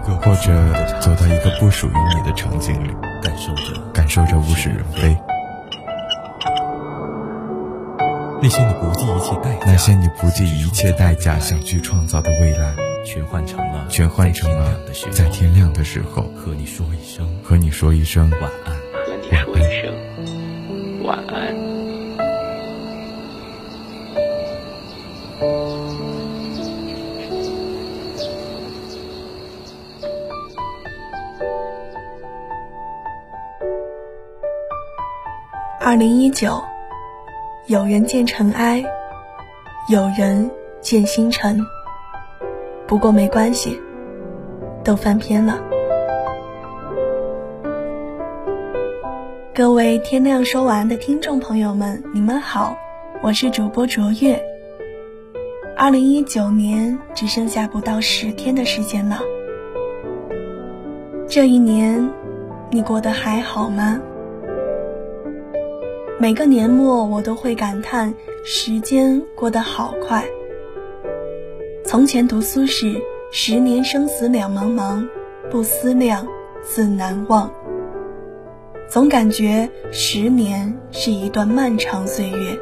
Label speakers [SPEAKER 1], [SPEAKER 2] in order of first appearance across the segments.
[SPEAKER 1] 个
[SPEAKER 2] 或者走到一个不属于你的场景里，
[SPEAKER 1] 感受着
[SPEAKER 2] 感受着物是人非。
[SPEAKER 1] 那些你不计一切代价，
[SPEAKER 2] 那些你不计一切代价想去创造的未来，
[SPEAKER 1] 全换成了
[SPEAKER 2] 全换成了在天亮的时候
[SPEAKER 1] 和你说一声
[SPEAKER 2] 和你说一声
[SPEAKER 1] 晚安。
[SPEAKER 3] 二零一九，有人见尘埃，有人见星辰。不过没关系，都翻篇了。各位天亮说晚安的听众朋友们，你们好，我是主播卓越。二零一九年只剩下不到十天的时间了，这一年你过得还好吗？每个年末，我都会感叹时间过得好快。从前读苏轼“十年生死两茫茫，不思量，自难忘”。总感觉十年是一段漫长岁月，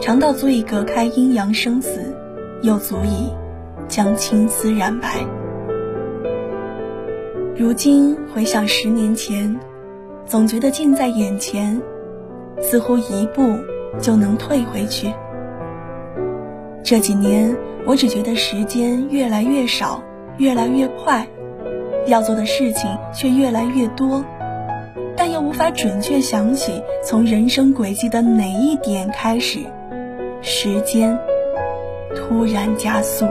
[SPEAKER 3] 长到足以隔开阴阳生死，又足以将青丝染白。如今回想十年前，总觉得近在眼前。似乎一步就能退回去。这几年，我只觉得时间越来越少，越来越快，要做的事情却越来越多，但又无法准确想起从人生轨迹的哪一点开始，时间突然加速。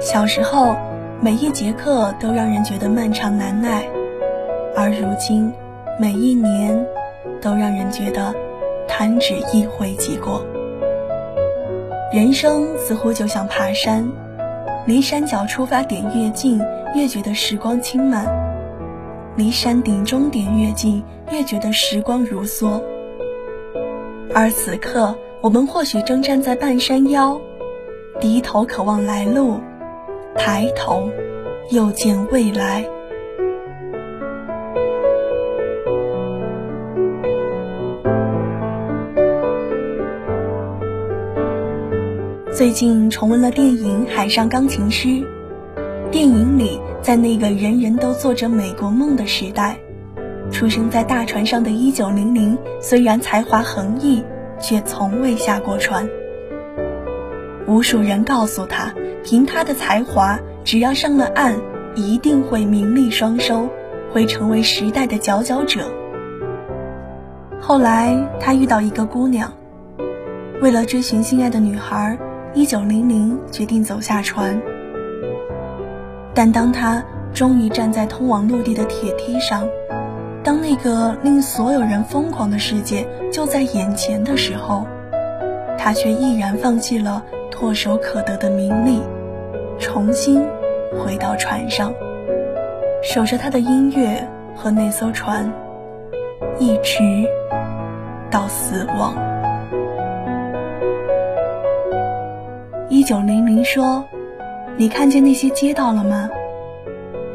[SPEAKER 3] 小时候。每一节课都让人觉得漫长难耐，而如今，每一年都让人觉得弹指一挥即过。人生似乎就像爬山，离山脚出发点越近，越觉得时光轻慢；离山顶终点越近，越觉得时光如梭。而此刻，我们或许正站在半山腰，低头渴望来路。抬头，又见未来。最近重温了电影《海上钢琴师》，电影里，在那个人人都做着美国梦的时代，出生在大船上的一九零零，虽然才华横溢，却从未下过船。无数人告诉他。凭他的才华，只要上了岸，一定会名利双收，会成为时代的佼佼者。后来他遇到一个姑娘，为了追寻心爱的女孩，一九零零决定走下船。但当他终于站在通往陆地的铁梯上，当那个令所有人疯狂的世界就在眼前的时候，他却毅然放弃了唾手可得的名利。重新回到船上，守着他的音乐和那艘船，一直到死亡。一九零零说：“你看见那些街道了吗？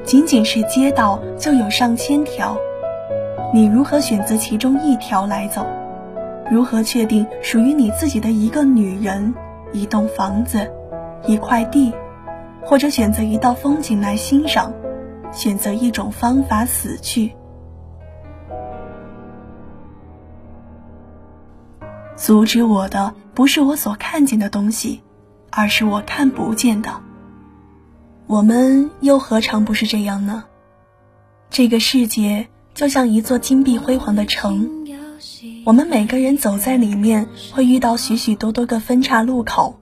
[SPEAKER 3] 仅仅是街道就有上千条，你如何选择其中一条来走？如何确定属于你自己的一个女人、一栋房子、一块地？”或者选择一道风景来欣赏，选择一种方法死去。阻止我的不是我所看见的东西，而是我看不见的。我们又何尝不是这样呢？这个世界就像一座金碧辉煌的城，我们每个人走在里面，会遇到许许多多个分岔路口。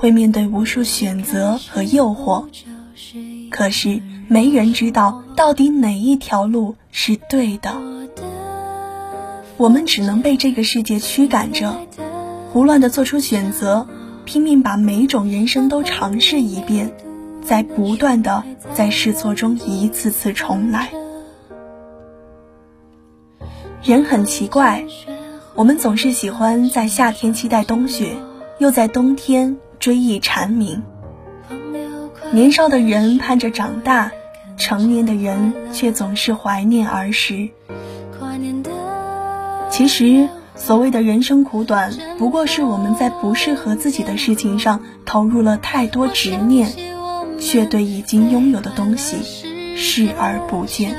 [SPEAKER 4] 会面对无数选择和诱惑，可是没人知道到底哪一条路是对的。我们只能被这个世界驱赶着，胡乱的做出选择，拼命把每种人生都尝试一遍，在不断的在试错中一次次重来。人很奇怪，我们总是喜欢在夏天期待冬雪，又在冬天。追忆蝉鸣，年少的人盼着长大，成年的人却总是怀念儿时。其实，所谓的人生苦短，不过是我们在不适合自己的事情上投入了太多执念，却对已经拥有的东西视而不见。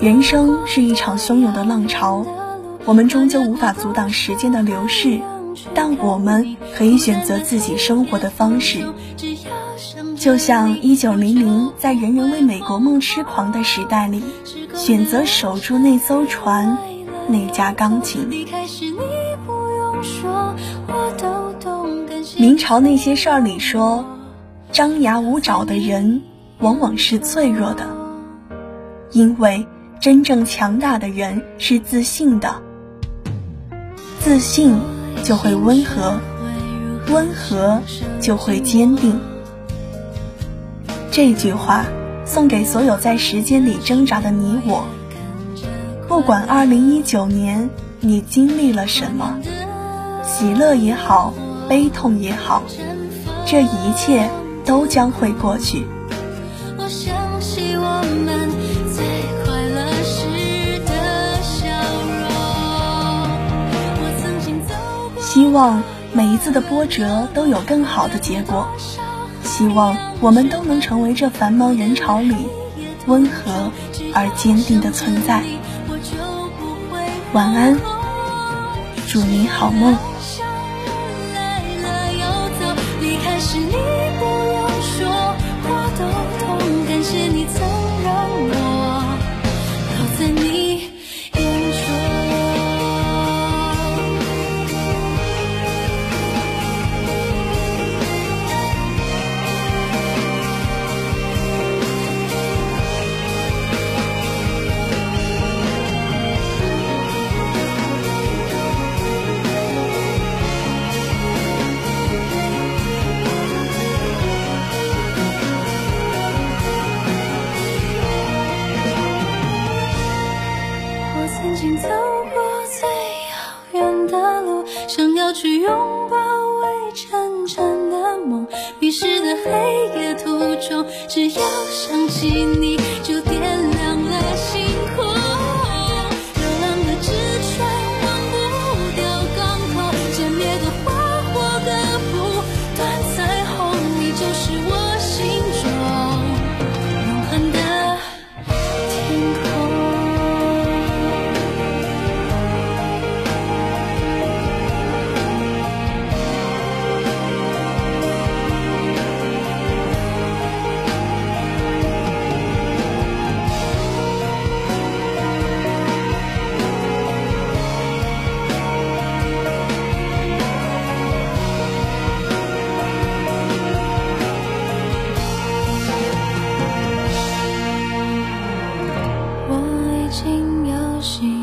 [SPEAKER 4] 人生是一场汹涌的浪潮，我们终究无法阻挡时间的流逝。但我们可以选择自己生活的方式，就像一九零零在人人为美国梦痴狂的时代里，选择守住那艘船，那架钢琴。明朝那些事儿里说，张牙舞爪的人往往是脆弱的，因为真正强大的人是自信的，自信。就会温和，温和就会坚定。这句话送给所有在时间里挣扎的你我。不管二零一九年你经历了什么，喜乐也好，悲痛也好，这一切都将会过去。希望每一次的波折都有更好的结果，希望我们都能成为这繁忙人潮里温和而坚定的存在。晚安，祝你好梦。离开时你成的梦，迷失的黑夜途中，只要想起你就点亮了星心有犀